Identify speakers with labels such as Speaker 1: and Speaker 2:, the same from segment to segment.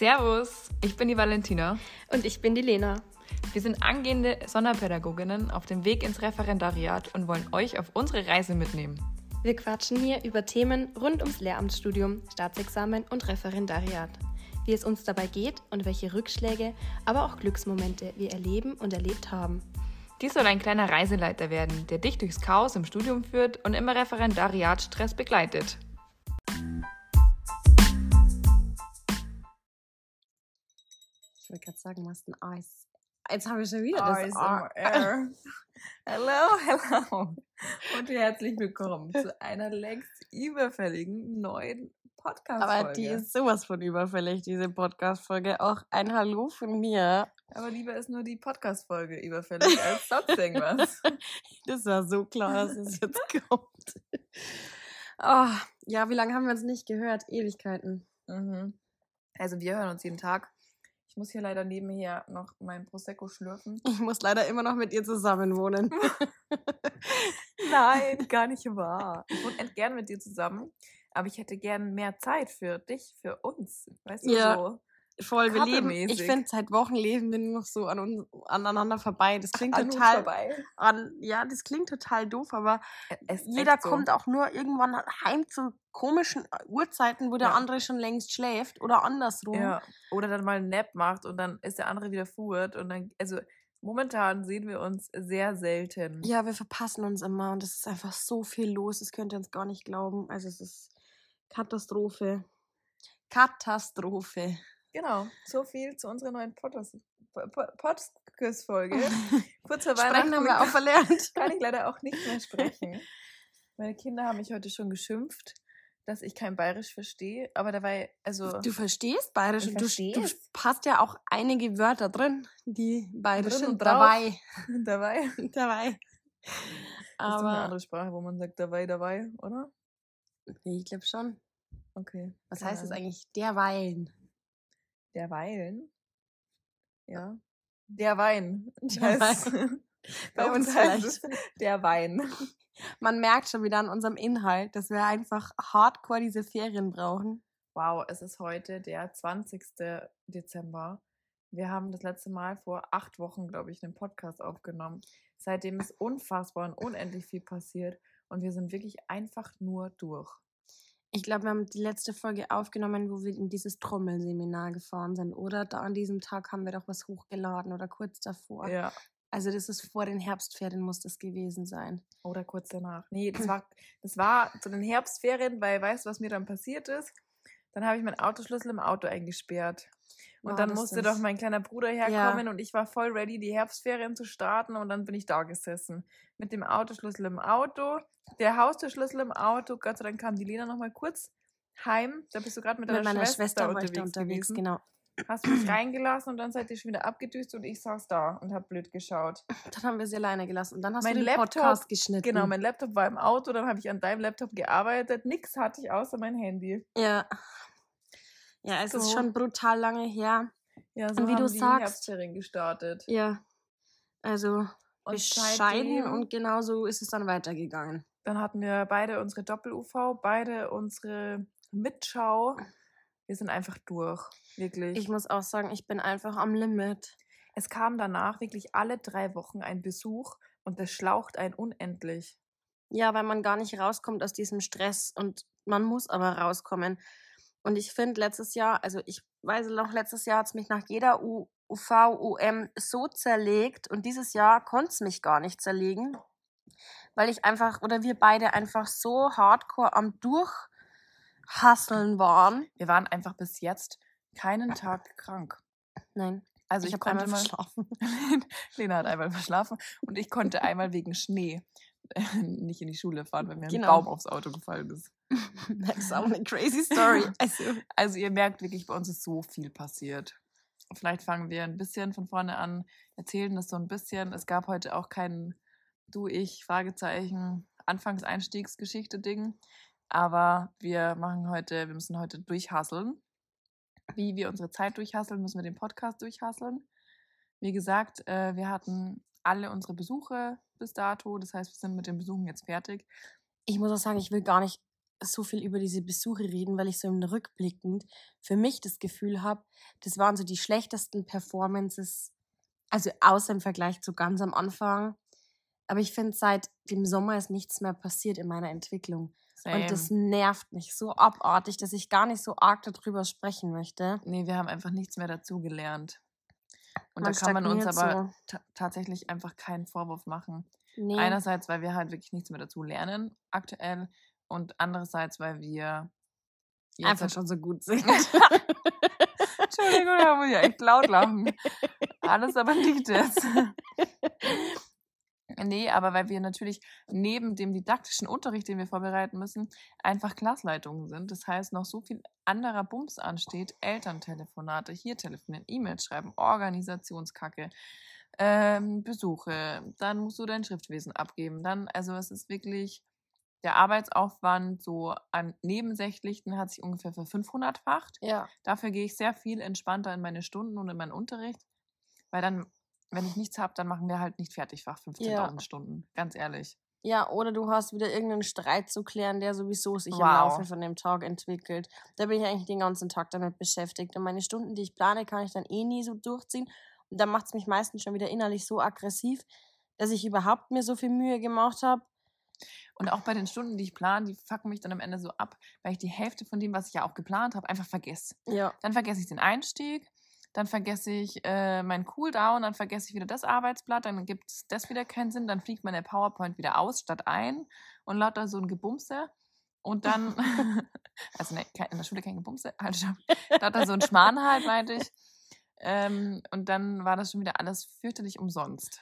Speaker 1: Servus, ich bin die Valentina.
Speaker 2: Und ich bin die Lena.
Speaker 1: Wir sind angehende Sonderpädagoginnen auf dem Weg ins Referendariat und wollen euch auf unsere Reise mitnehmen.
Speaker 2: Wir quatschen hier über Themen rund ums Lehramtsstudium, Staatsexamen und Referendariat. Wie es uns dabei geht und welche Rückschläge, aber auch Glücksmomente wir erleben und erlebt haben.
Speaker 1: Dies soll ein kleiner Reiseleiter werden, der dich durchs Chaos im Studium führt und immer Referendariatstress begleitet.
Speaker 2: Gerade sagen, hast ein Eis. Jetzt haben wir schon wieder
Speaker 1: das ASMR. Hello, hello. Und herzlich willkommen zu einer längst überfälligen neuen Podcast-Folge.
Speaker 2: Aber die ist sowas von überfällig, diese Podcast-Folge. Auch ein Hallo von mir.
Speaker 1: Aber lieber ist nur die Podcast-Folge überfällig als sonst irgendwas.
Speaker 2: das war so klar, dass es jetzt kommt. Oh, ja, wie lange haben wir uns nicht gehört? Ewigkeiten.
Speaker 1: Mhm. Also wir hören uns jeden Tag. Ich muss hier leider nebenher noch mein Prosecco schlürfen.
Speaker 2: Ich muss leider immer noch mit ihr zusammen wohnen.
Speaker 1: Nein, gar nicht wahr. Ich wohne gern mit dir zusammen, aber ich hätte gern mehr Zeit für dich, für uns. Weißt du,
Speaker 2: ja.
Speaker 1: so.
Speaker 2: Voll, wir leben, ich finde, seit Wochen leben wir noch so an uns, aneinander vorbei. Das klingt
Speaker 1: An
Speaker 2: total, an, ja, das klingt total doof, aber
Speaker 1: Es
Speaker 2: jeder
Speaker 1: so.
Speaker 2: kommt auch nur irgendwann heim zu komischen Uhrzeiten, wo der
Speaker 1: Ja.
Speaker 2: andere schon längst schläft oder andersrum.
Speaker 1: Ja. Oder dann mal einen Nap macht und dann ist der andere wieder furt und dann, also momentan sehen wir uns sehr selten.
Speaker 2: Ja, wir verpassen uns immer und es ist einfach so viel los, das könnt ihr uns gar nicht glauben. Also es ist Katastrophe. Katastrophe.
Speaker 1: Genau, so viel zu unserer neuen Podcast- Po- Po- Podcast-Folge. Kurz vor Weihnachten
Speaker 2: haben wir auch verlernt.
Speaker 1: kann ich leider auch nicht mehr sprechen. Meine Kinder haben mich heute schon geschimpft, dass ich kein Bayerisch verstehe, aber dabei, also
Speaker 2: Du verstehst Bayerisch und du, du hast ja auch einige Wörter drin, die Bayerisch
Speaker 1: Drin
Speaker 2: sind. Dabei.
Speaker 1: dabei.
Speaker 2: Dabei.
Speaker 1: Das ist eine
Speaker 2: Aber
Speaker 1: andere Sprache, wo man sagt dabei, dabei, oder?
Speaker 2: nee, ich glaube schon.
Speaker 1: Okay.
Speaker 2: Was heißt das eigentlich? Derweilen.
Speaker 1: Derweilen? Ja. Der Wein.
Speaker 2: Der Wein.
Speaker 1: Bei
Speaker 2: Bei
Speaker 1: uns
Speaker 2: uns
Speaker 1: heißt es der Wein.
Speaker 2: Man merkt schon wieder an unserem Inhalt, dass wir einfach hardcore diese Ferien brauchen.
Speaker 1: Wow, es ist heute der 20. Dezember. Wir haben das letzte Mal vor acht Wochen, glaube ich, einen Podcast aufgenommen. Seitdem ist unfassbar und unendlich viel passiert und wir sind wirklich einfach nur durch.
Speaker 2: Ich glaube, wir haben die letzte Folge aufgenommen, wo wir in dieses Trommelseminar gefahren sind, oder? Da an diesem Tag haben wir doch was hochgeladen oder kurz davor.
Speaker 1: Ja.
Speaker 2: Also das ist vor den Herbstferien muss das gewesen sein.
Speaker 1: Oder kurz danach. Nee, das war, das war zu den Herbstferien, weil weißt du, was mir dann passiert ist? Dann habe ich meinen Autoschlüssel im Auto eingesperrt. Und
Speaker 2: War
Speaker 1: dann musste doch mein kleiner Bruder herkommen und ich war voll ready, die Herbstferien zu starten und dann bin ich da gesessen. Mit dem Autoschlüssel im Auto, der Haustürschlüssel im Auto. Gott sei Dank kam die Lena noch mal kurz heim. Da bist du gerade mit deiner
Speaker 2: Mit meiner
Speaker 1: Schwester,
Speaker 2: Schwester, war
Speaker 1: unterwegs,
Speaker 2: ich da unterwegs,
Speaker 1: gewesen.
Speaker 2: genau.
Speaker 1: Hast mich reingelassen und dann seid ihr schon wieder abgedüst und ich saß da und hab blöd geschaut.
Speaker 2: Dann haben wir sie alleine gelassen und dann hast
Speaker 1: Mein
Speaker 2: du den
Speaker 1: Laptop-
Speaker 2: Podcast geschnitten.
Speaker 1: Genau, mein Laptop war im Auto, dann habe ich an deinem Laptop gearbeitet. Nix hatte ich außer mein Handy.
Speaker 2: Ja. Ja, es ist
Speaker 1: So.
Speaker 2: schon brutal lange her.
Speaker 1: Ja, so
Speaker 2: Und wie
Speaker 1: haben
Speaker 2: du
Speaker 1: die
Speaker 2: sagst-
Speaker 1: Herbstferien gestartet.
Speaker 2: Ja. Also
Speaker 1: Und
Speaker 2: bescheiden
Speaker 1: seitdem-
Speaker 2: und genau so ist es dann weitergegangen.
Speaker 1: Dann hatten wir beide unsere Doppel-UV, beide unsere Mitschau. Wir sind einfach durch, wirklich.
Speaker 2: Ich muss auch sagen, ich bin einfach am Limit.
Speaker 1: es kam danach wirklich alle drei Wochen ein Besuch und das schlaucht einen unendlich.
Speaker 2: Ja, weil man gar nicht rauskommt aus diesem Stress und man muss aber rauskommen. Und ich finde letztes Jahr, also ich weiß noch, letztes Jahr hat es mich nach jeder U UV, UM so zerlegt und dieses Jahr konnte es mich gar nicht zerlegen, weil ich einfach, oder wir beide einfach so hardcore am Durchhasseln waren.
Speaker 1: Wir waren einfach bis jetzt keinen Tag krank.
Speaker 2: Nein,
Speaker 1: Also
Speaker 2: ich
Speaker 1: ich,
Speaker 2: habe
Speaker 1: konnte
Speaker 2: einmal
Speaker 1: mal,
Speaker 2: verschlafen.
Speaker 1: Lena hat einmal verschlafen und ich konnte einmal wegen Schnee nicht in die Schule fahren, weil mir ein
Speaker 2: Genau.
Speaker 1: Baum aufs Auto gefallen ist.
Speaker 2: Das ist auch eine crazy Story. Also,
Speaker 1: Also ihr merkt wirklich, bei uns ist so viel passiert. Vielleicht fangen wir ein bisschen von vorne an, erzählen das so ein bisschen. Es gab heute auch kein Du, ich, Fragezeichen, Anfangs-Einstiegsgeschichte-Ding. Aber wir machen heute, wir müssen heute durchhasseln. Wie wir unsere Zeit durchhasseln, müssen wir den Podcast durchhasseln. Wie gesagt, äh, wir hatten alle unsere Besuche bis dato. Das heißt, wir sind mit den Besuchen jetzt fertig.
Speaker 2: ich muss auch sagen, ich will gar nicht so viel über diese Besuche reden, weil ich so im Rückblickend für mich das Gefühl habe, das waren so die schlechtesten Performances, also außer im Vergleich zu ganz am Anfang. Aber ich finde, seit dem Sommer ist nichts mehr passiert in meiner Entwicklung.
Speaker 1: Same.
Speaker 2: Und das nervt mich so abartig, dass ich gar nicht so arg darüber sprechen möchte.
Speaker 1: Nee, wir haben einfach nichts mehr dazu gelernt. Und
Speaker 2: Man
Speaker 1: da kann man uns aber
Speaker 2: so.
Speaker 1: ta tatsächlich einfach keinen Vorwurf machen.
Speaker 2: Nee.
Speaker 1: Einerseits, weil wir halt wirklich nichts mehr dazu lernen aktuell und andererseits, weil wir jetzt
Speaker 2: einfach
Speaker 1: halt-
Speaker 2: schon so gut sind.
Speaker 1: Entschuldigung, da muss ich echt laut lachen. Alles aber nicht jetzt. Nee, aber weil wir natürlich neben dem didaktischen Unterricht, den wir vorbereiten müssen, einfach Klassleitungen sind. Das heißt, noch so viel anderer Bums ansteht. Elterntelefonate, hier telefonieren, E-Mails schreiben, Organisationskacke, ähm, Besuche. Dann musst du dein Schriftwesen abgeben. Dann, also es ist wirklich, der Arbeitsaufwand so an Nebensächlichen hat sich ungefähr für 500-facht.
Speaker 2: ja.
Speaker 1: Dafür gehe ich sehr viel entspannter in meine Stunden und in meinen Unterricht, weil dann, wenn ich nichts habe, dann machen wir halt nicht fertigfach 15.000
Speaker 2: Ja.
Speaker 1: Stunden, ganz ehrlich.
Speaker 2: Ja, oder du hast wieder irgendeinen Streit zu klären, der sowieso sich im
Speaker 1: Wow.
Speaker 2: Laufe von dem Tag entwickelt. Da bin ich eigentlich den ganzen Tag damit beschäftigt. Und meine Stunden, die ich plane, kann ich dann eh nie so durchziehen. Und dann macht es mich meistens schon wieder innerlich so aggressiv, dass ich überhaupt mir so viel Mühe gemacht habe.
Speaker 1: Und auch bei den Stunden, die ich plane, die fucken mich dann am Ende so ab, weil ich die Hälfte von dem, was ich ja auch geplant habe, einfach vergesse.
Speaker 2: Ja.
Speaker 1: Dann vergesse ich den Einstieg, dann vergesse ich äh, meinen Cooldown, dann vergesse ich wieder das Arbeitsblatt, dann gibt das wieder keinen Sinn, dann fliegt meine PowerPoint wieder aus statt ein und lauter so ein Gebumse. Und dann, also ne, in der Schule kein Gebumse, halt stopp. lauter so ein Schmarrn halt, meinte ich. Ähm, und dann war das schon wieder alles fürchterlich umsonst.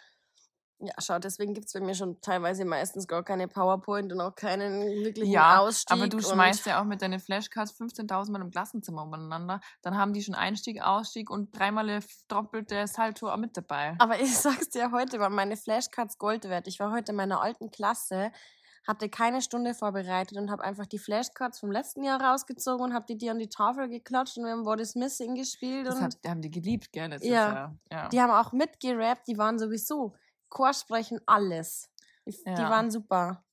Speaker 2: Ja, schau, deswegen gibt es bei mir schon teilweise meistens gar keine PowerPoint und auch keinen wirklichen
Speaker 1: Ja,
Speaker 2: Ausstieg.
Speaker 1: aber du schmeißt ja auch mit deinen Flashcards 15.000 Mal im Klassenzimmer umeinander. Dann haben die schon Einstieg, Ausstieg und dreimal doppelte Salto auch mit dabei.
Speaker 2: Aber ich sag's dir, heute waren meine Flashcards Gold wert. Ich war heute in meiner alten Klasse, hatte keine Stunde vorbereitet und habe einfach die Flashcards vom letzten Jahr rausgezogen und habe die dir an die Tafel geklatscht und wir haben What is Missing gespielt.
Speaker 1: Das
Speaker 2: und
Speaker 1: hat, haben die geliebt, gell?
Speaker 2: Ja.
Speaker 1: Ja.
Speaker 2: die haben auch mitgerappt, die waren sowieso Chor sprechen, alles. Die, die
Speaker 1: Ja.
Speaker 2: waren super.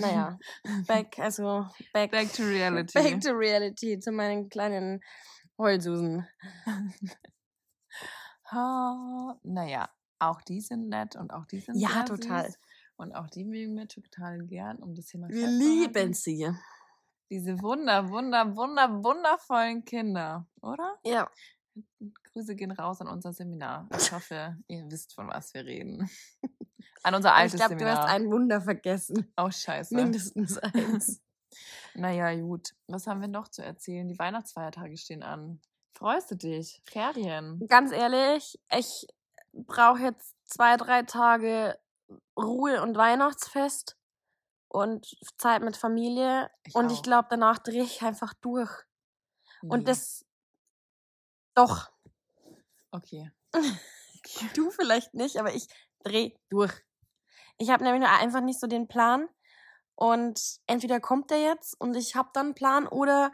Speaker 2: Naja, back, also back,
Speaker 1: Back to reality.
Speaker 2: back to reality, zu meinen kleinen Heulsusen.
Speaker 1: Ha, naja, auch die sind nett und auch die sind
Speaker 2: Ja, total.
Speaker 1: Süß. Und auch die mögen wir total gern, um das Thema
Speaker 2: Wir lieben sie.
Speaker 1: Diese wunder, wunder, wunder, wundervollen Kinder, oder?
Speaker 2: Ja.
Speaker 1: Grüße gehen raus an unser Seminar. Ich hoffe, ihr wisst, von was wir reden. An unser
Speaker 2: Aber ich
Speaker 1: altes
Speaker 2: glaube, du
Speaker 1: Seminar.
Speaker 2: hast ein Wunder vergessen.
Speaker 1: oh, scheiße.
Speaker 2: Mindestens eins.
Speaker 1: Naja, gut. Was haben wir noch zu erzählen? Die Weihnachtsfeiertage stehen an. Freust du dich? Ferien.
Speaker 2: Ganz ehrlich, ich brauche jetzt zwei, drei Tage Ruhe und Weihnachtsfest und Zeit mit Familie.
Speaker 1: Ich
Speaker 2: und ich
Speaker 1: auch.
Speaker 2: glaube, danach drehe ich einfach durch.
Speaker 1: Nee.
Speaker 2: Und das. Doch.
Speaker 1: Okay.
Speaker 2: Du vielleicht nicht, aber ich drehe durch. Ich habe nämlich nur einfach nicht so den Plan. Und entweder kommt der jetzt und ich habe dann einen Plan oder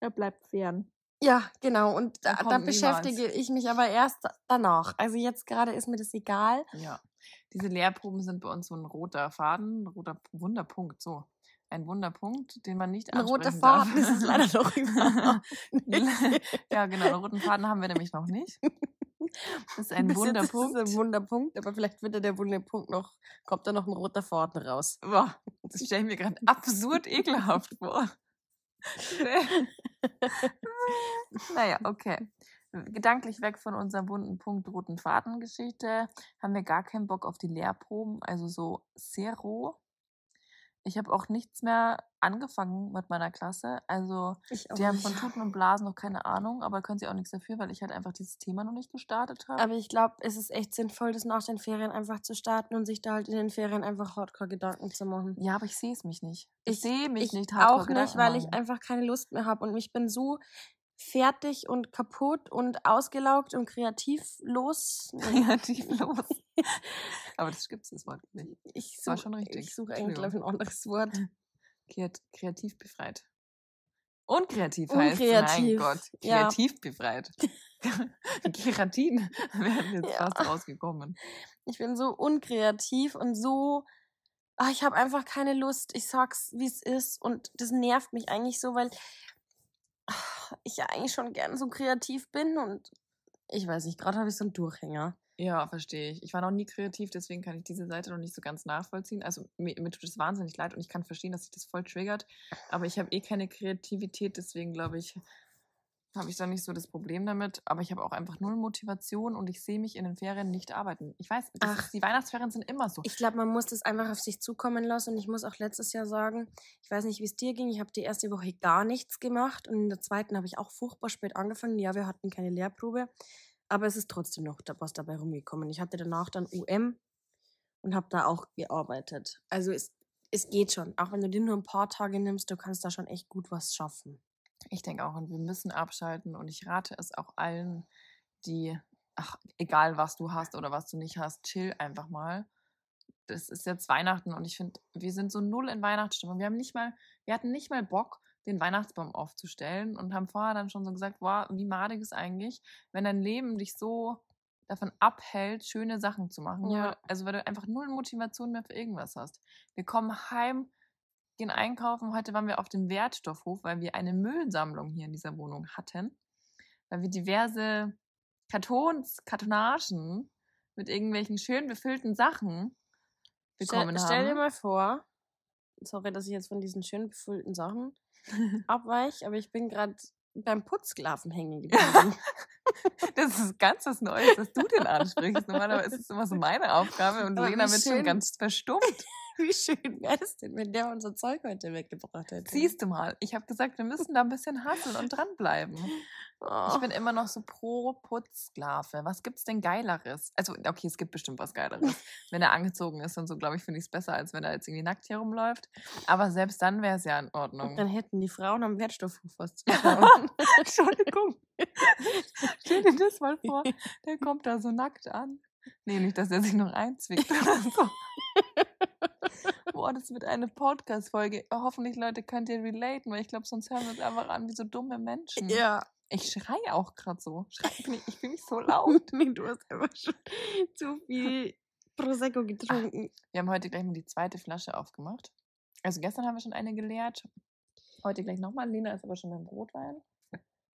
Speaker 1: Er bleibt fern.
Speaker 2: Ja, genau. Und da, da
Speaker 1: kommt niemals.
Speaker 2: beschäftige ich mich aber erst danach. Also jetzt gerade ist mir das egal.
Speaker 1: Ja. Diese Lehrproben sind bei uns so ein roter Faden, ein roter Wunderpunkt, so. Ein Wunderpunkt, den man nicht
Speaker 2: Ein roter
Speaker 1: ansprechen darf.
Speaker 2: Faden ist es leider noch überhaupt nicht.
Speaker 1: ja, genau, einen roten Faden haben wir nämlich noch nicht. Das ist ein
Speaker 2: Bis
Speaker 1: Wunderpunkt.
Speaker 2: Ist es ein Wunderpunkt, aber vielleicht wird ja der Wunderpunkt noch, kommt da noch ein roter Faden raus.
Speaker 1: Boah, das stelle ich mir gerade absurd ekelhaft vor. naja, okay. Gedanklich weg von unserer bunten Punkt roten Faden-Geschichte haben wir gar keinen Bock auf die Lehrproben, also so zero. Ich habe auch nichts mehr angefangen mit meiner Klasse. Also die haben von Tuten und Blasen noch keine Ahnung, aber können sie auch nichts dafür, weil ich halt einfach dieses Thema noch nicht gestartet habe.
Speaker 2: Aber ich glaube, es ist echt sinnvoll, das nach den Ferien einfach zu starten und sich da halt in den Ferien einfach hardcore Gedanken zu machen.
Speaker 1: Ja, aber ich sehe es mich nicht. Ich,
Speaker 2: Ich-
Speaker 1: sehe mich
Speaker 2: ich
Speaker 1: nicht
Speaker 2: auch
Speaker 1: Gedanken
Speaker 2: nicht, weil ich einfach keine Lust mehr habe und ich bin so fertig und kaputt und ausgelaugt und kreativlos.
Speaker 1: kreativ los. Aber das gibt's das Wort nicht.
Speaker 2: Ich
Speaker 1: war
Speaker 2: such-
Speaker 1: schon richtig.
Speaker 2: Ich suche eigentlich glaub ich, ein anderes Wort.
Speaker 1: Kreat kreativ befreit. Unkreativ heißt Mein
Speaker 2: Unkreativ,
Speaker 1: Gott.
Speaker 2: ja.
Speaker 1: Kreativ befreit. Keratin wären jetzt
Speaker 2: Ja.
Speaker 1: fast rausgekommen.
Speaker 2: Ich bin so unkreativ und so ah, ich habe einfach keine Lust. Ich sag's, wie es ist. Und das nervt mich eigentlich so, weil ah, ich ja eigentlich schon gern so kreativ bin und ich weiß nicht, gerade habe ich so einen Durchhänger.
Speaker 1: Ja, verstehe ich. Ich war noch nie kreativ, deswegen kann ich diese Seite noch nicht so ganz nachvollziehen. Also mir, mir tut es wahnsinnig leid und ich kann verstehen, dass sich das voll triggert. Aber ich habe eh keine Kreativität, deswegen glaube ich, habe ich da nicht so das Problem damit. Aber ich habe auch einfach null Motivation und ich sehe mich in den Ferien nicht arbeiten. Ich weiß, ist, die Weihnachtsferien sind immer so.
Speaker 2: Ich glaube, man muss das einfach auf sich zukommen lassen. Und ich muss auch letztes Jahr sagen, ich weiß nicht, wie es dir ging. Ich habe die erste Woche gar nichts gemacht. Und in der zweiten habe ich auch furchtbar spät angefangen. Ja, wir hatten keine Lehrprobe. Aber es ist trotzdem noch was dabei rumgekommen. Ich hatte danach dann UM und habe da auch gearbeitet. Also es, es geht schon. Auch wenn du dir nur ein paar Tage nimmst, du kannst da schon echt gut was schaffen.
Speaker 1: Ich denke auch, und wir müssen abschalten. Und ich rate es auch allen, die, ach, egal was du hast oder was du nicht hast, chill einfach mal. Das ist jetzt Weihnachten und ich finde, wir sind so null in Weihnachtsstimmung. Wir haben nicht mal, wir hatten nicht mal Bock, den Weihnachtsbaum aufzustellen und haben vorher dann schon so gesagt, wow, wie madig ist eigentlich, wenn dein Leben dich so davon abhält, schöne Sachen zu machen.
Speaker 2: Ja.
Speaker 1: Also weil du einfach null Motivation mehr für irgendwas hast. Wir kommen heim, gehen einkaufen. Heute waren wir auf dem Wertstoffhof, weil wir eine Müllsammlung hier in dieser Wohnung hatten. Weil wir diverse Kartons, Kartonagen mit irgendwelchen schön befüllten Sachen bekommen
Speaker 2: Stell, stell dir
Speaker 1: haben.
Speaker 2: mal vor, sorry, dass ich jetzt von diesen schön befüllten Sachen abweiche, aber ich bin gerade beim Putzsklaven hängen geblieben.
Speaker 1: Das ist ganz was Neues, dass du den ansprichst. Normalerweise ist es immer so meine Aufgabe und
Speaker 2: Aber
Speaker 1: Lena wird schon ganz verstummt.
Speaker 2: Wie schön wäre es denn, wenn der unser Zeug heute weggebracht hätte?
Speaker 1: Siehst du mal, ich habe gesagt, wir müssen da ein bisschen hasseln und dranbleiben.
Speaker 2: Oh.
Speaker 1: Ich bin immer noch so pro Putzsklave. Was gibt's denn Geileres? Also, okay, es gibt bestimmt was Geileres. wenn er angezogen ist und so, glaube ich, finde ich es besser, als wenn er jetzt irgendwie nackt hier rumläuft. Aber selbst dann wäre es ja in Ordnung.
Speaker 2: Dann hätten die Frauen am Wertstoffhof was zu schauen.
Speaker 1: Entschuldigung. Stell dir das mal vor. Der kommt da so nackt an. Nee, nicht, dass er sich noch einzwickt oder so. Boah, das wird eine Podcast-Folge. Hoffentlich, Leute, könnt ihr relaten, weil ich glaube, sonst hören wir uns einfach an wie so dumme Menschen.
Speaker 2: ja.
Speaker 1: Ich schreie auch gerade so. Schrei, ich, bin, nicht- ich bin nicht so laut.
Speaker 2: Nee, du hast einfach schon zu viel Prosecco getrunken.
Speaker 1: Wir haben heute gleich mal die zweite Flasche aufgemacht. Also gestern haben wir schon eine geleert. Heute gleich nochmal. Lena ist aber schon beim Rotwein.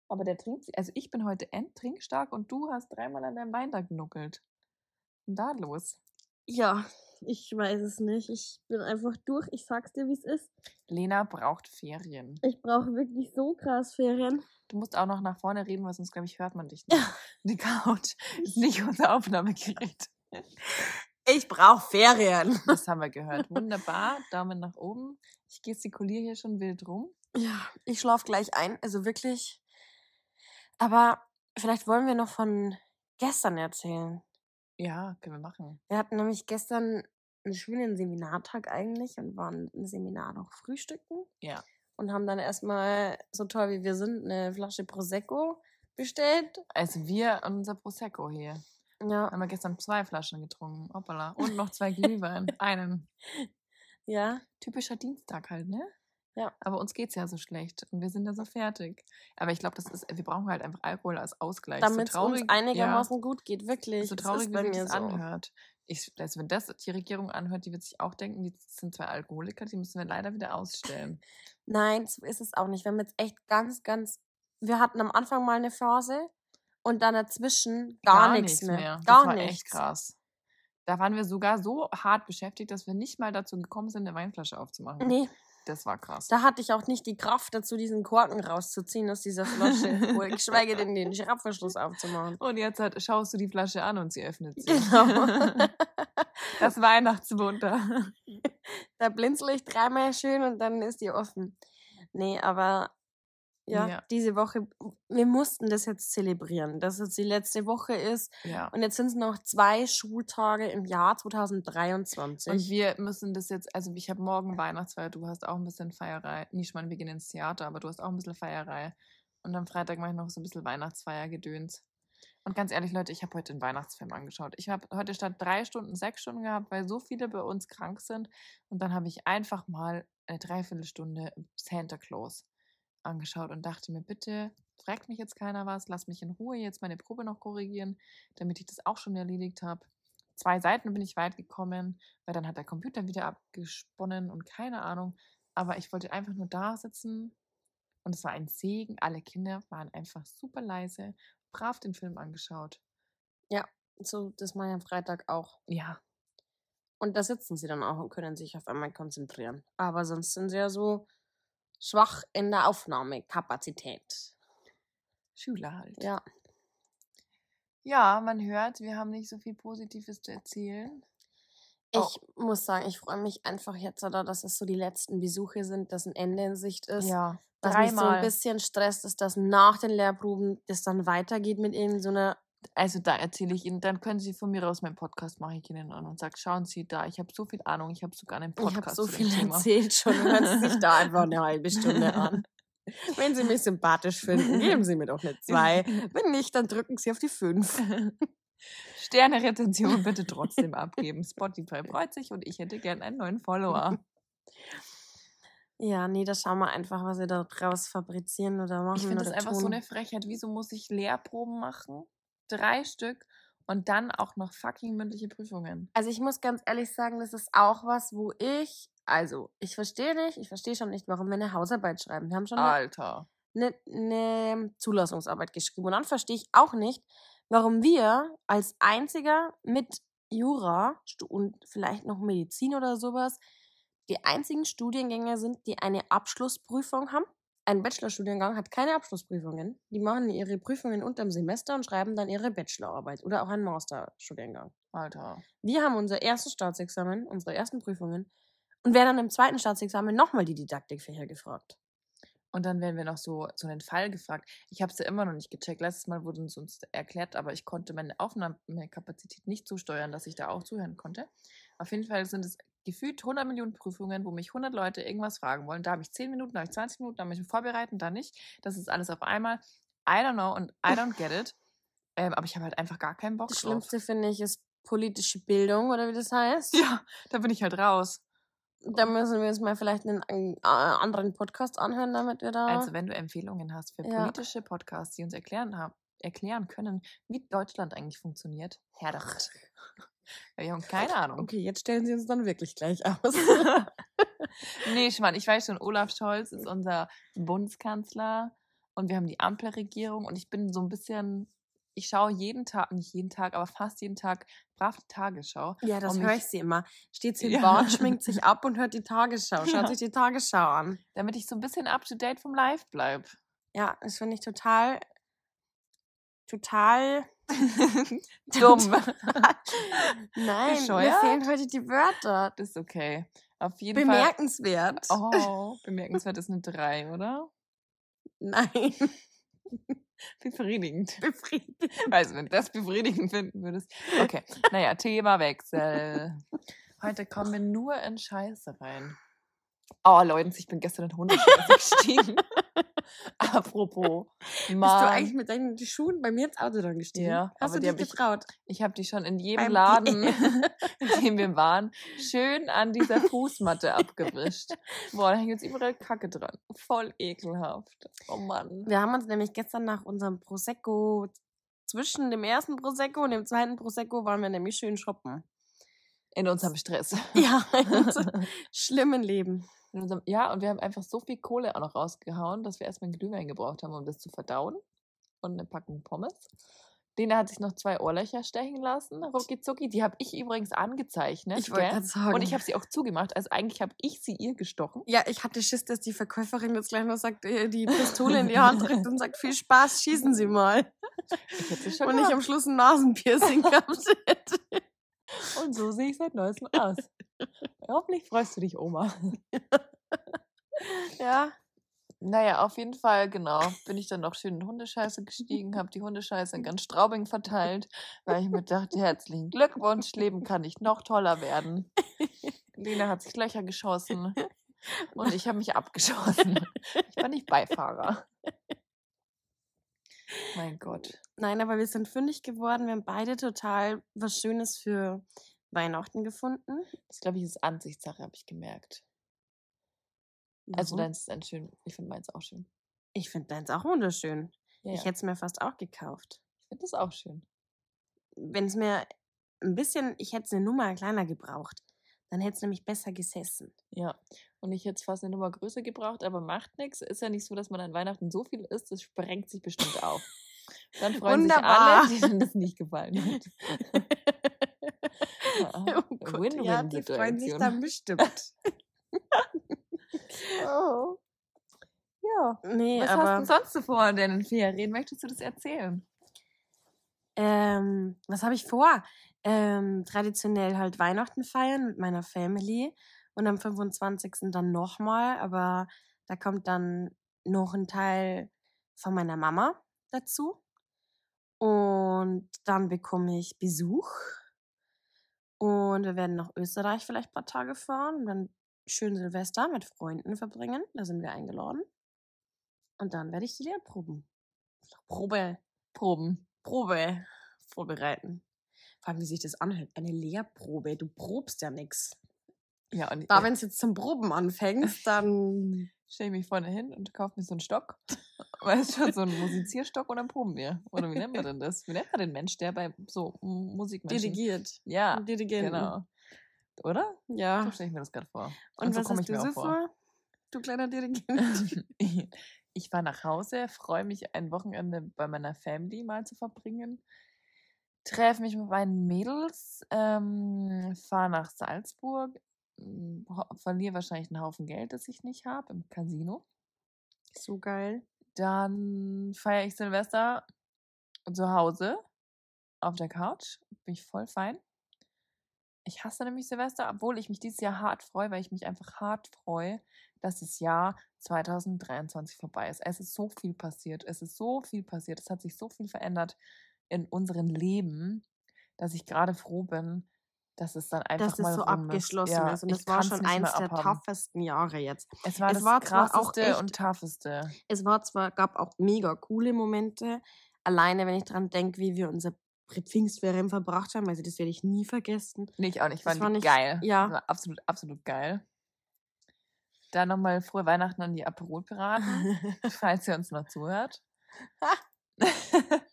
Speaker 1: Aber der trinkt sie. Also ich bin heute endtrinkstark und du hast dreimal an deinem Wein da genuckelt. Denn da los?
Speaker 2: Ja, ich weiß es nicht. Ich bin einfach durch. Ich sag's dir, wie es ist.
Speaker 1: Lena braucht Ferien.
Speaker 2: Ich brauche wirklich so krass Ferien.
Speaker 1: Du musst auch noch nach vorne reden, weil sonst, glaube ich, hört man dich nicht. Die Couch ist nicht unser Aufnahmegerät.
Speaker 2: Ich brauche Ferien.
Speaker 1: Das haben wir gehört. Wunderbar. Daumen nach oben. Ich gestikuliere hier schon wild rum.
Speaker 2: Ja, ich schlaf gleich ein. Also wirklich. Aber vielleicht wollen wir noch von gestern erzählen.
Speaker 1: Ja, können wir machen.
Speaker 2: Wir hatten nämlich gestern einen schönen Seminartag eigentlich und waren im Seminar noch frühstücken.
Speaker 1: Ja.
Speaker 2: Und haben dann erstmal, so toll wie wir sind, eine Flasche Prosecco bestellt.
Speaker 1: Also wir und unser Prosecco hier.
Speaker 2: Ja,
Speaker 1: Haben wir gestern zwei Flaschen getrunken. Hoppala. Und noch zwei Glühwein. Einen.
Speaker 2: ja.
Speaker 1: Typischer Dienstag halt, ne?
Speaker 2: Ja.
Speaker 1: Aber uns geht's ja so schlecht und wir sind ja so fertig. Aber ich glaube, das ist, wir brauchen halt einfach Alkohol als Ausgleich.
Speaker 2: Damit es
Speaker 1: so
Speaker 2: uns
Speaker 1: traurig,
Speaker 2: einigermaßen gut geht, wirklich.
Speaker 1: Ja, so
Speaker 2: Es
Speaker 1: traurig, wie
Speaker 2: mir
Speaker 1: das
Speaker 2: so.
Speaker 1: Ich, also wenn das die Regierung anhört, die wird sich auch denken, die sind zwei Alkoholiker, die müssen wir leider wieder ausstellen.
Speaker 2: Nein, so ist es auch nicht. Wir haben jetzt echt ganz, ganz. Wir hatten am Anfang mal eine Phase und dann dazwischen gar, nichts mehr.
Speaker 1: Das
Speaker 2: Gar
Speaker 1: war
Speaker 2: nichts.
Speaker 1: echt krass. Da waren wir sogar so hart beschäftigt, dass wir nicht mal dazu gekommen sind, eine Weinflasche aufzumachen.
Speaker 2: Nee,
Speaker 1: Das war krass.
Speaker 2: da hatte ich auch nicht die Kraft dazu, diesen Korken rauszuziehen aus dieser Flasche. geschweige denn den Schraubverschluss aufzumachen.
Speaker 1: Und jetzt halt, schaust du die Flasche an und sie öffnet sich.
Speaker 2: Genau.
Speaker 1: Das Weihnachtswunder.
Speaker 2: da blinzel ich dreimal schön und dann ist die offen. Nee, aber ja,
Speaker 1: Ja.
Speaker 2: diese Woche, wir mussten das jetzt zelebrieren, dass es die letzte Woche ist.
Speaker 1: Ja.
Speaker 2: Und jetzt sind es noch zwei Schultage im Jahr 2023.
Speaker 1: Und wir müssen das jetzt, also ich habe morgen Weihnachtsfeier, du hast auch ein bisschen Feierei. Nicht mal, wir gehen ins Theater, aber du hast auch ein bisschen Feierei. Und am Freitag mache ich noch so ein bisschen Weihnachtsfeiergedöns. Und ganz ehrlich, Leute, ich habe heute einen Weihnachtsfilm angeschaut. Ich habe heute statt drei Stunden sechs Stunden gehabt, weil so viele bei uns krank sind. Und dann habe ich einfach mal eine Dreiviertelstunde Santa Claus angeschaut und dachte mir, bitte fragt mich jetzt keiner was, lass mich in Ruhe jetzt meine Probe noch korrigieren, damit ich das auch schon erledigt habe. zwei Seiten bin ich weit gekommen, weil dann hat der Computer wieder abgesponnen und keine Ahnung. Aber ich wollte einfach nur da sitzen und es war ein Segen. Alle Kinder waren einfach super leise, brav den Film angeschaut.
Speaker 2: Ja, so das mache ich am Freitag auch.
Speaker 1: Ja,
Speaker 2: Und da sitzen sie dann auch und können sich auf einmal konzentrieren. Aber sonst sind sie ja so schwach in der Aufnahmekapazität.
Speaker 1: Schüler halt.
Speaker 2: Ja.
Speaker 1: Ja, man hört, wir haben nicht so viel Positives zu erzählen. Oh.
Speaker 2: Ich muss sagen, ich freue mich einfach jetzt, oder, dass es so die letzten Besuche sind, dass ein Ende in Sicht ist.
Speaker 1: Ja,
Speaker 2: dass mich so ein
Speaker 1: dreimal.
Speaker 2: bisschen stresst ist, dass nach den Lehrproben das dann weitergeht mit irgend so einer.
Speaker 1: Also da erzähle ich Ihnen, dann können Sie von mir aus meinen Podcast mache ich Ihnen an und sage, schauen Sie da, ich habe so viel Ahnung, ich habe sogar einen
Speaker 2: Ich
Speaker 1: Podcast
Speaker 2: habe so viel
Speaker 1: Thema.
Speaker 2: erzählt schon. Hören Sie sich da einfach eine halbe Stunde an. Wenn Sie mich sympathisch finden, geben Sie mir doch eine 2. Wenn nicht, dann drücken Sie auf die 5.
Speaker 1: Sterne-Rezension bitte trotzdem abgeben. Spotify freut sich und ich hätte gern einen neuen Follower.
Speaker 2: Ja, nee, da schauen wir einfach, was wir da draus fabrizieren oder machen.
Speaker 1: Ich finde das einfach
Speaker 2: tun.
Speaker 1: so eine Frechheit. Wieso muss ich Lehrproben machen? Drei Stück und dann auch noch fucking mündliche Prüfungen.
Speaker 2: Also ich muss ganz ehrlich sagen, das ist auch was, wo ich, also ich verstehe nicht, ich verstehe schon nicht, warum wir eine Hausarbeit schreiben. Wir haben schon eine,
Speaker 1: Alter.
Speaker 2: eine, eine Zulassungsarbeit geschrieben. Und dann verstehe ich auch nicht, warum wir als einziger mit Jura und vielleicht noch Medizin oder sowas die einzigen Studiengänge sind, die eine Abschlussprüfung haben. Ein Bachelorstudiengang hat keine Abschlussprüfungen. Die machen ihre Prüfungen unterm Semester und schreiben dann ihre Bachelorarbeit oder auch einen Masterstudiengang.
Speaker 1: Alter.
Speaker 2: Wir haben unser erstes Staatsexamen, unsere ersten Prüfungen und werden dann im zweiten Staatsexamen nochmal die Didaktikfächer gefragt.
Speaker 1: Und dann werden wir noch so, so einen Fall gefragt. Ich habe es ja immer noch nicht gecheckt. Letztes Mal wurde es uns erklärt, aber ich konnte meine Aufnahmekapazität nicht so steuern, dass ich da auch zuhören konnte. Auf jeden Fall sind es gefühlt 100 Millionen Prüfungen, wo mich 100 Leute irgendwas fragen wollen. Da habe ich 10 Minuten, da habe ich 20 Minuten, da muss ich mich vorbereiten, da nicht. Das ist alles auf einmal. I don't know und I don't get it. Ähm, aber ich habe halt einfach gar keinen Bock
Speaker 2: Das. Schlimmste finde ich ist politische Bildung oder wie das heißt.
Speaker 1: Ja, da bin ich halt raus.
Speaker 2: Da müssen wir uns mal vielleicht einen äh, anderen Podcast anhören, damit wir da.
Speaker 1: Also, wenn du Empfehlungen hast für
Speaker 2: Ja.
Speaker 1: politische Podcasts, die uns erklären, haben, erklären können, wie Deutschland eigentlich funktioniert, her damit. Wir haben keine Ahnung.
Speaker 2: okay, jetzt stellen Sie uns dann wirklich gleich aus.
Speaker 1: nee, Schmarrn, ich weiß schon, Olaf Scholz ist unser Bundeskanzler und wir haben die Ampelregierung und ich bin so ein bisschen, ich schaue jeden Tag, nicht jeden Tag, aber fast jeden Tag brav die Tagesschau.
Speaker 2: ja, das höre ich sie immer. Steht sie im
Speaker 1: Ja.
Speaker 2: Bad, schminkt sich ab und hört die Tagesschau. Schaut
Speaker 1: Ja.
Speaker 2: sich die Tagesschau an.
Speaker 1: damit ich so ein bisschen up to date vom Live bleibe.
Speaker 2: Ja, das finde ich total, total
Speaker 1: Dumm.
Speaker 2: Nein, mir
Speaker 1: Bescheuert?
Speaker 2: fehlen heute die Wörter.
Speaker 1: Das ist okay. Auf jeden
Speaker 2: Bemerkenswert.
Speaker 1: Fall. Oh, bemerkenswert ist eine 3, oder?
Speaker 2: Nein,
Speaker 1: Befriedigend.
Speaker 2: befriedigend.
Speaker 1: Also, wenn du das befriedigend finden würdest. Okay, naja, Themawechsel. Heute kommen wir nur in Scheiße rein. Oh, Leute, ich bin gestern in Hundescheiße gestiegen. Apropos,
Speaker 2: Bist du
Speaker 1: Mann,
Speaker 2: eigentlich mit deinen Schuhen bei mir ins Auto dann gestiegen?
Speaker 1: Ja,
Speaker 2: Hast du dich
Speaker 1: hab ich-
Speaker 2: getraut?
Speaker 1: ich habe die schon in jedem
Speaker 2: Beim
Speaker 1: Laden, in dem wir waren, schön an dieser Fußmatte abgewischt. Boah, da hängt jetzt überall Kacke dran. Voll ekelhaft. Oh Mann.
Speaker 2: Wir haben uns nämlich gestern nach unserem Prosecco, zwischen dem ersten Prosecco und dem zweiten Prosecco, waren wir nämlich schön shoppen.
Speaker 1: In unserem Stress.
Speaker 2: Ja, in unserem schlimmen Leben.
Speaker 1: In unserem, ja, und wir haben einfach so viel Kohle auch noch rausgehauen, dass wir erstmal einen Glühwein gebraucht haben, um das zu verdauen. Und eine Packung Pommes. Lena hat sich noch zwei Ohrlöcher stechen lassen, rucki zucki. Die habe ich übrigens angezeichnet.
Speaker 2: Ich wollte gerade sagen.
Speaker 1: Und ich habe sie auch zugemacht. Also eigentlich habe ich sie ihr gestochen.
Speaker 2: ja, ich hatte Schiss, dass die Verkäuferin jetzt gleich noch sagt, äh, die Pistole in die Hand drückt und sagt, viel Spaß, schießen Sie mal.
Speaker 1: Ich hätte schon
Speaker 2: Und ich am. Schluss ein Nasenpiercing gehabt hätte.
Speaker 1: Und so sehe ich seit neuestem aus. Hoffentlich freust du dich, Oma.
Speaker 2: Ja,
Speaker 1: Naja, auf jeden Fall, genau. Bin ich dann noch schön in Hundescheiße gestiegen, habe die Hundescheiße in ganz Straubing verteilt, weil ich mir dachte, herzlichen Glückwunsch, Leben kann nicht noch toller werden. Lena hat sich Löcher geschossen und ich habe mich abgeschossen. Ich war nicht Beifahrer. Mein Gott.
Speaker 2: nein, aber wir sind fündig geworden. Wir haben beide total was Schönes für Weihnachten gefunden.
Speaker 1: Das glaube ich ist Ansichtssache, habe ich gemerkt. Also
Speaker 2: Warum?
Speaker 1: deins ist ein schön, ich finde meins auch schön.
Speaker 2: Ich finde deins auch wunderschön.
Speaker 1: Ja,
Speaker 2: Ich
Speaker 1: ja.
Speaker 2: hätte es mir fast auch gekauft.
Speaker 1: ich finde das auch schön.
Speaker 2: Wenn es mir ein bisschen, ich hätte es eine Nummer kleiner gebraucht. Dann hätte es nämlich besser gesessen.
Speaker 1: Ja. Und ich hätte fast eine Nummer größer gebraucht, aber macht nichts. Ist ja nicht so, dass man an Weihnachten so viel isst, das sprengt sich bestimmt auf. Dann freuen
Speaker 2: Wunderbar.
Speaker 1: sich alle, denen das nicht gefallen hat. Ja,
Speaker 2: Oh Gott, ja, die freuen sich dann bestimmt.
Speaker 1: Oh. Ja.
Speaker 2: Nee,
Speaker 1: Was hast du
Speaker 2: aber
Speaker 1: sonst so vor in deinen Ferien? Möchtest du das erzählen?
Speaker 2: ähm, was habe ich vor? Ähm, traditionell halt Weihnachten feiern mit meiner Family und am 25. dann nochmal, aber da kommt dann noch ein Teil von meiner Mama dazu. Und dann bekomme ich Besuch. Und wir werden nach Österreich vielleicht ein paar Tage fahren und dann schön Silvester mit Freunden verbringen. Da sind wir eingeladen. Und dann werde ich die Lehrproben. Probe,
Speaker 1: Proben.
Speaker 2: Probe vorbereiten. Vor allem, wie sich das anhört. Eine Lehrprobe. Du probst ja nix.
Speaker 1: Ja, und
Speaker 2: Da,
Speaker 1: ich
Speaker 2: wenn es jetzt zum Proben anfängst, dann.
Speaker 1: stelle mich vorne hin und kaufe mir so einen Stock. Weißt du, so einen Musizierstock und dann proben wir. Oder wie nennen wir denn das? Wie nennt man den Mensch, der bei so Musikmenschen...
Speaker 2: Dirigiert.
Speaker 1: Ja,
Speaker 2: Dirigenten.
Speaker 1: genau. Oder? So
Speaker 2: Ja.
Speaker 1: stelle ich mir das gerade vor.
Speaker 2: Und,
Speaker 1: so
Speaker 2: was hast
Speaker 1: ich
Speaker 2: du
Speaker 1: mir
Speaker 2: so
Speaker 1: auch
Speaker 2: vor? Du kleiner Dirigent.
Speaker 1: ich ich fahre nach Hause, freue mich, ein Wochenende bei meiner Family mal zu verbringen. Treffe mich mit meinen Mädels, ähm, fahre nach Salzburg, verliere wahrscheinlich einen Haufen Geld, das ich nicht habe, im Casino.
Speaker 2: so geil.
Speaker 1: Dann feiere ich Silvester zu Hause auf der Couch. Bin ich voll fein. Ich hasse nämlich Silvester, obwohl ich mich dieses Jahr hart freue, weil ich mich einfach hart freue, dass das Jahr 2023 vorbei ist. Es ist so viel passiert. Es ist so viel passiert. Es hat sich so viel verändert in unserem Leben, dass ich gerade froh bin, dass es dann einfach
Speaker 2: Dass
Speaker 1: mal
Speaker 2: es so abgeschlossen
Speaker 1: Ja,
Speaker 2: ist. Und das war schon eins der
Speaker 1: abhaben.
Speaker 2: toughsten Jahre jetzt.
Speaker 1: Es war
Speaker 2: Es
Speaker 1: das
Speaker 2: war zwar auch
Speaker 1: krasseste
Speaker 2: echt-
Speaker 1: und tougheste.
Speaker 2: Es war zwar, gab auch mega coole Momente. Alleine, wenn ich dran denke, wie wir unser Pfingstferien verbracht haben, also das werde ich nie vergessen.
Speaker 1: Nee, ich auch nicht.
Speaker 2: Das
Speaker 1: Fand
Speaker 2: war
Speaker 1: ich
Speaker 2: nicht-
Speaker 1: geil.
Speaker 2: ja.
Speaker 1: Das war absolut, absolut geil. Dann nochmal frohe Weihnachten an die Aperol-Piraten, falls ihr uns noch zuhört.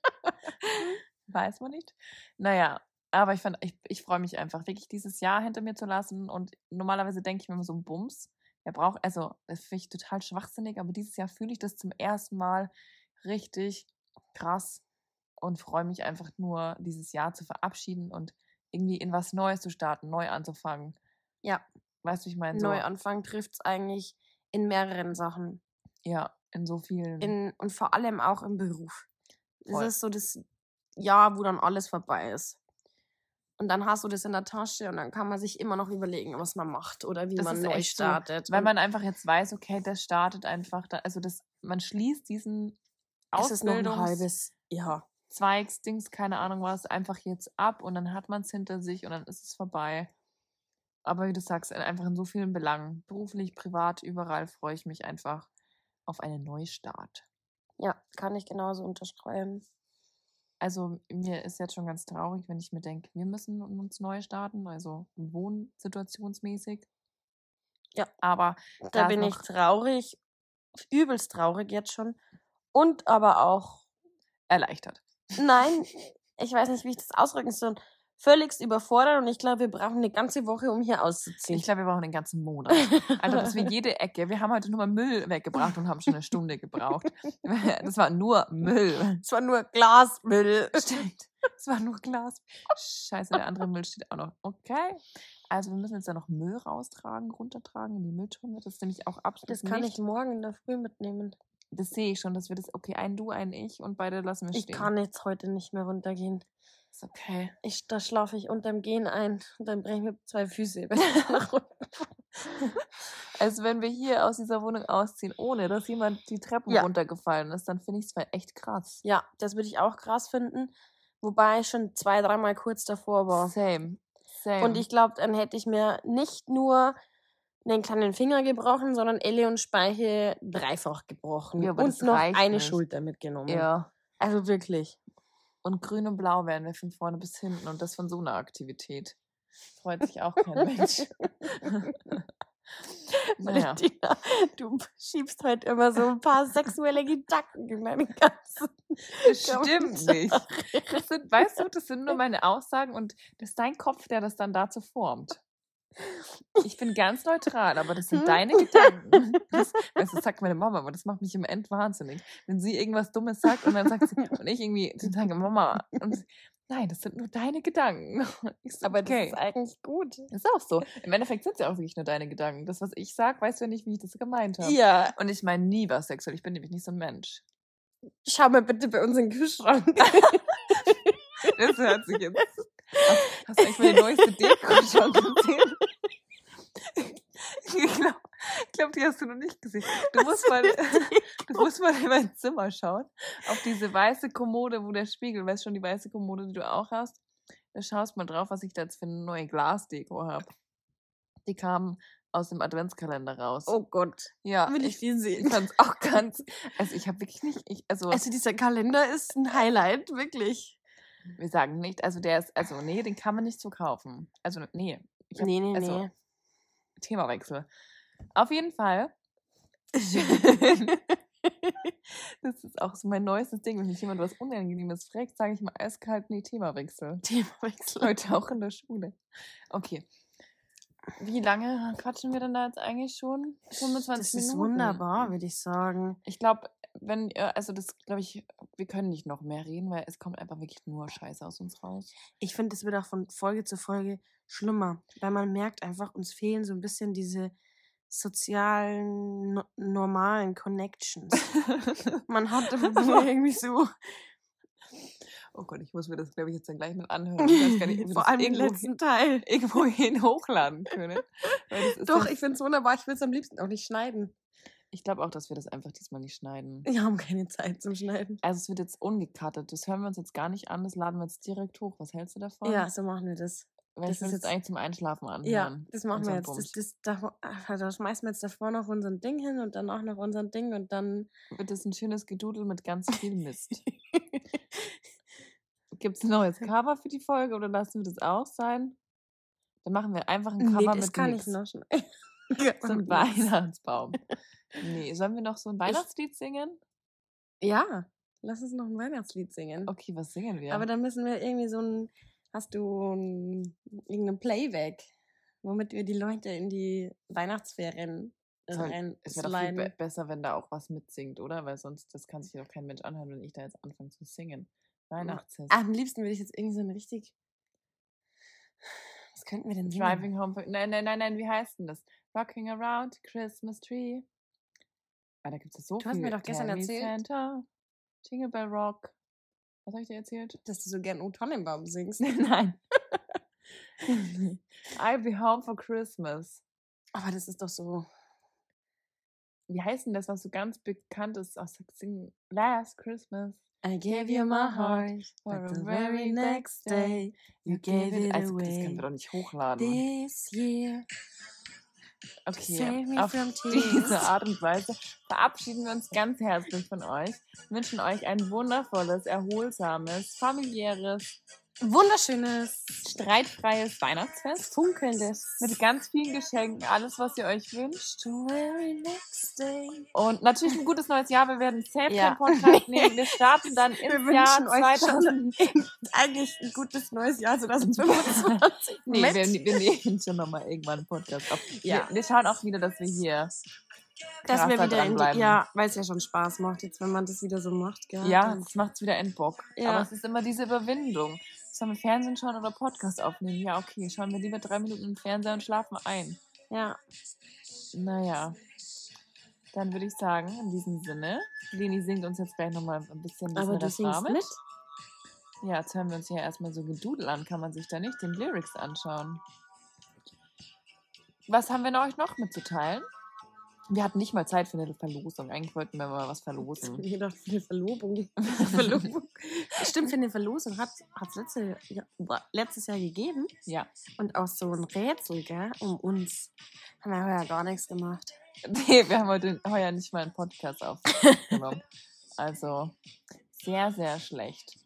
Speaker 1: Weiß man nicht. Naja, aber ich, fand- ich, ich freue mich einfach, wirklich dieses Jahr hinter mir zu lassen. Und normalerweise denke ich mir immer so, Bums. Wer braucht, also, das finde ich total schwachsinnig, aber dieses Jahr fühle ich das zum ersten Mal richtig krass und freue mich einfach nur, dieses Jahr zu verabschieden und irgendwie in was Neues zu starten, neu anzufangen.
Speaker 2: Ja.
Speaker 1: Weißt du, wie ich meine? So,
Speaker 2: Neuanfang trifft es eigentlich in mehreren Sachen.
Speaker 1: ja, in so vielen.
Speaker 2: In, und vor allem auch im Beruf. Das
Speaker 1: Voll.
Speaker 2: ist so das Jahr, wo dann alles vorbei ist. Und dann hast du das in der Tasche und dann kann man sich immer noch überlegen, was man macht oder wie
Speaker 1: Das
Speaker 2: man
Speaker 1: ist
Speaker 2: neu
Speaker 1: echt so,
Speaker 2: startet.
Speaker 1: weil man einfach jetzt weiß, okay, das startet einfach, da, also das, man schließt diesen
Speaker 2: es ist noch ein
Speaker 1: Ausbildungs-
Speaker 2: halbes Jahr.
Speaker 1: Zweigsdings, keine Ahnung was, einfach jetzt ab und dann hat man es hinter sich und dann ist es vorbei. Aber wie du sagst, in- einfach in so vielen Belangen, beruflich, privat, überall freue ich mich einfach auf einen Neustart.
Speaker 2: Ja, kann ich genauso unterschreiben.
Speaker 1: Also mir ist jetzt schon ganz traurig, wenn ich mir denke, wir müssen uns neu starten, also wohnsituationsmäßig.
Speaker 2: Ja.
Speaker 1: Aber
Speaker 2: Da bin ich traurig, übelst traurig jetzt schon. Und aber auch,
Speaker 1: erleichtert.
Speaker 2: nein, ich weiß nicht, wie ich das ausdrücken soll, völligst überfordert und ich glaube, wir brauchen eine ganze Woche, um hier auszuziehen.
Speaker 1: Ich glaube, wir brauchen den ganzen Monat. Also bis wir jede Ecke, wir haben heute nur mal Müll weggebracht und haben schon eine Stunde gebraucht. Das war nur Müll.
Speaker 2: es war nur Glasmüll.
Speaker 1: Stimmt. Es war nur Glas. Scheiße, der andere Müll steht auch noch. Okay. Also wir müssen jetzt da noch Müll raustragen, runtertragen in die Mülltonne. Das ist nämlich auch absolut
Speaker 2: Das kann
Speaker 1: nicht.
Speaker 2: ich morgen in der Früh mitnehmen.
Speaker 1: Das sehe ich schon, dass wir das, okay, ein Du, ein Ich und beide lassen wir
Speaker 2: Ich
Speaker 1: stehen.
Speaker 2: kann jetzt heute nicht mehr runtergehen.
Speaker 1: Ist okay.
Speaker 2: Ich, da schlafe ich unterm Gehen ein und dann breche ich mir zwei Füße. wenn ich nach unten.
Speaker 1: Also wenn wir hier aus dieser Wohnung ausziehen, ohne dass jemand die Treppen
Speaker 2: Ja.
Speaker 1: runtergefallen ist, dann finde ich es echt krass.
Speaker 2: ja, das würde ich auch krass finden. Wobei ich schon zwei, dreimal kurz davor war.
Speaker 1: Same. Same.
Speaker 2: Und ich glaube, dann hätte ich mir nicht nur einen kleinen Finger gebrochen, sondern Elle und Speiche dreifach gebrochen.
Speaker 1: Ja,
Speaker 2: und noch eine
Speaker 1: nicht.
Speaker 2: Schulter mitgenommen.
Speaker 1: Ja.
Speaker 2: Also wirklich.
Speaker 1: Und grün und blau werden wir von vorne bis hinten und das von so einer Aktivität. Freut sich auch kein Mensch. naja.
Speaker 2: Valentina, du schiebst heute immer so ein paar sexuelle Gedanken in deinen ganzen
Speaker 1: Das stimmt nicht. Das sind, weißt du, das sind nur meine Aussagen und das ist dein Kopf, der das dann dazu formt. Ich bin ganz neutral, aber das sind deine Gedanken. Das, das sagt meine Mama, aber das macht mich im End wahnsinnig. Wenn sie irgendwas Dummes sagt und dann sagt sie, und ich irgendwie, dann sage Mama, und nein, das sind nur deine Gedanken. So,
Speaker 2: Aber
Speaker 1: okay.
Speaker 2: das ist eigentlich gut.
Speaker 1: ist auch so. Im Endeffekt sind es ja auch wirklich nur deine Gedanken. Das, was ich sage, weißt du ja nicht, wie ich das gemeint habe.
Speaker 2: Ja.
Speaker 1: Und ich meine nie was sexuell. Ich bin nämlich nicht so ein Mensch.
Speaker 2: Schau mal bitte bei uns in den Kühlschrank.
Speaker 1: Das hört sich jetzt. Hast, hast du eigentlich meine neueste Deko schon gesehen? Ich glaube, glaub, die hast du noch nicht gesehen. Du musst, mal, du musst mal in mein Zimmer schauen. Auf diese weiße Kommode, wo der Spiegel, weißt schon, die weiße Kommode, die du auch hast. Da schaust mal drauf, was ich da jetzt für eine neue Glasdeko habe. Die kam aus dem Adventskalender raus.
Speaker 2: Oh Gott.
Speaker 1: ja,
Speaker 2: Will ich
Speaker 1: ich
Speaker 2: sehen?
Speaker 1: fand es auch ganz. Also, ich habe wirklich nicht. Ich, also,
Speaker 2: Also dieser Kalender ist ein Highlight, wirklich.
Speaker 1: Wir sagen nicht, also der ist, also nee, den kann man nicht so kaufen. Also, nee. Ich hab,
Speaker 2: Nee, nee,
Speaker 1: also,
Speaker 2: nee.
Speaker 1: Themawechsel. Auf jeden Fall. das ist auch so mein neuestes Ding. Wenn mich jemand was Unangenehmes fragt, sage ich mal eiskalt, nee, Themawechsel.
Speaker 2: Themawechsel.
Speaker 1: Heute auch in der Schule. Okay. Wie lange quatschen wir denn da jetzt eigentlich schon? 25
Speaker 2: Das
Speaker 1: Minuten.
Speaker 2: ist wunderbar, würde ich sagen.
Speaker 1: Ich glaube, wenn ihr, also das glaube ich, wir können nicht noch mehr reden, weil es kommt einfach wirklich nur Scheiße aus uns raus.
Speaker 2: Ich finde, es wird auch von Folge zu Folge schlimmer, weil man merkt einfach, uns fehlen so ein bisschen diese sozialen, no normalen Connections. Man hat irgendwie so,
Speaker 1: oh Gott, ich muss mir das, glaube ich, jetzt dann gleich mal anhören. Ich weiß nicht,
Speaker 2: vor allem den letzten Teil.
Speaker 1: irgendwo hin hochladen können.
Speaker 2: Doch, ich finde es wunderbar. Ich will es am liebsten auch nicht schneiden.
Speaker 1: Ich glaube auch, dass wir das einfach diesmal nicht schneiden.
Speaker 2: Wir haben keine Zeit zum Schneiden.
Speaker 1: Also es wird jetzt ungecuttet. Das hören wir uns jetzt gar nicht an. Das laden wir jetzt direkt hoch. Was hältst du davon?
Speaker 2: Ja, so machen wir das.
Speaker 1: Weil
Speaker 2: das
Speaker 1: ich will
Speaker 2: ist
Speaker 1: jetzt eigentlich zum Einschlafen anhören.
Speaker 2: Ja, das machen wir jetzt. Das, das, da, ah, da schmeißen wir jetzt davor noch unser Ding hin und danach noch unser Ding und dann.
Speaker 1: Wird das ein schönes Gedudel mit ganz viel Mist. Gibt es ein neues Cover für die Folge oder lassen wir das auch sein? Dann machen wir einfach ein
Speaker 2: nee,
Speaker 1: Cover
Speaker 2: das
Speaker 1: mit
Speaker 2: kann
Speaker 1: nix.
Speaker 2: ich noch schon.
Speaker 1: So ein Weihnachtsbaum. Nee, sollen wir noch so ein Weihnachtslied singen?
Speaker 2: Ja, lass uns noch ein Weihnachtslied singen.
Speaker 1: Okay, was singen wir?
Speaker 2: Aber dann müssen wir irgendwie so ein. Hast du ein, irgendein Playback, womit wir die Leute in die Weihnachtsferien rein
Speaker 1: es wäre doch viel be besser, wenn da auch was mitsingt, oder? Weil sonst, das kann sich doch kein Mensch anhören, wenn ich da jetzt anfange zu singen. Weihnachtshit.
Speaker 2: Am liebsten würde ich jetzt irgendwie so ein richtig. Was könnten wir denn singen?
Speaker 1: Driving home. For, nein, nein, nein, nein, wie heißt denn das? Rocking around Christmas tree. Ah, da gibt es so
Speaker 2: Du hast
Speaker 1: viel.
Speaker 2: mir doch gestern
Speaker 1: Tell me
Speaker 2: erzählt-
Speaker 1: Santa, Jingle Bell Rock. Was habe ich dir erzählt?
Speaker 2: Dass du so gern O Tannenbaum singst.
Speaker 1: nein. I'll be home for Christmas.
Speaker 2: Aber das ist doch so.
Speaker 1: Wie heißt denn das, was so ganz bekannt ist aus Sing Last Christmas?
Speaker 2: I gave you my heart,
Speaker 1: For
Speaker 2: but
Speaker 1: the
Speaker 2: very next day you gave it
Speaker 1: also, das können
Speaker 2: away.
Speaker 1: wir doch nicht hochladen.
Speaker 2: This year,
Speaker 1: Okay, auf diese. Art und Weise verabschieden wir uns ganz herzlich von euch, wünschen euch ein wundervolles, erholsames, familiäres,
Speaker 2: wunderschönes,
Speaker 1: streitfreies Weihnachtsfest
Speaker 2: funkelndes.
Speaker 1: mit ganz vielen Geschenken, alles, was ihr euch wünscht.
Speaker 2: very next day.
Speaker 1: Und natürlich ein gutes neues Jahr. Wir werden safe
Speaker 2: Ja.
Speaker 1: Podcast nehmen. Wir starten dann
Speaker 2: Wir
Speaker 1: ins
Speaker 2: wünschen
Speaker 1: Jahr
Speaker 2: euch
Speaker 1: 2000.
Speaker 2: schon eigentlich ein gutes neues Jahr 2025.
Speaker 1: Nee, wir, wir nehmen schon nochmal irgendwann einen Podcast auf.
Speaker 2: Ja.
Speaker 1: Wir, wir schauen auch wieder, dass wir hier
Speaker 2: dass wir wieder in die, ja, weil es ja schon Spaß macht, jetzt wenn man das wieder so macht, gell?
Speaker 1: Ja,
Speaker 2: Das-
Speaker 1: das macht es wieder in Bock.
Speaker 2: Ja.
Speaker 1: Aber es ist immer diese Überwindung. Sollen wir Fernsehen schauen oder Podcast aufnehmen? Ja, okay. Schauen wir lieber drei Minuten im Fernseher und schlafen ein.
Speaker 2: ja.
Speaker 1: Naja. Dann würde ich sagen, in diesem Sinne, Leni singt uns jetzt gleich nochmal ein bisschen das
Speaker 2: Aber du
Speaker 1: Refrain
Speaker 2: singst mit?
Speaker 1: Ja, jetzt hören wir uns hier erstmal so Gedudel an. Kann man sich da nicht den Lyrics anschauen. Was haben wir euch noch mitzuteilen? Wir hatten nicht mal Zeit für eine Verlosung. Eigentlich wollten wir mal was
Speaker 2: Ich
Speaker 1: verlosen.
Speaker 2: hab gedacht, für eine Verlobung. Verlobung. Stimmt, für eine Verlosung hat es letzte, letztes Jahr gegeben.
Speaker 1: Ja.
Speaker 2: Und auch so ein Rätsel, gell, um uns. Haben wir heuer gar nichts gemacht.
Speaker 1: Nee, wir haben heute heuer nicht mal einen Podcast aufgenommen. Also sehr, sehr schlecht.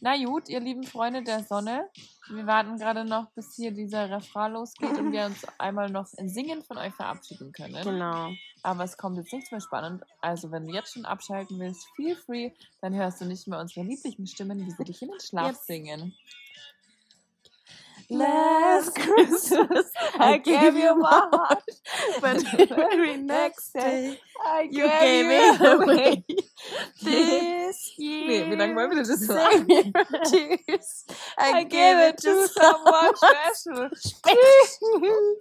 Speaker 1: Na gut, ihr lieben Freunde der Sonne, Wir warten gerade noch, bis hier dieser Refrain losgeht und wir uns einmal noch in Singen von euch verabschieden können.
Speaker 2: Genau.
Speaker 1: Aber es kommt jetzt nichts mehr spannend. Also, wenn du jetzt schon abschalten willst, feel free. Dann hörst du nicht mehr unsere lieblichen Stimmen, wie sie dich in den Schlaf
Speaker 2: Yep.
Speaker 1: singen.
Speaker 2: Last Christmas, I gave you my heart, but the very next day,
Speaker 1: I
Speaker 2: you gave it away. This year,
Speaker 1: Nee, wie lange wollen wir denn das
Speaker 2: year, tears, I, gave it to
Speaker 1: someone special.
Speaker 2: special.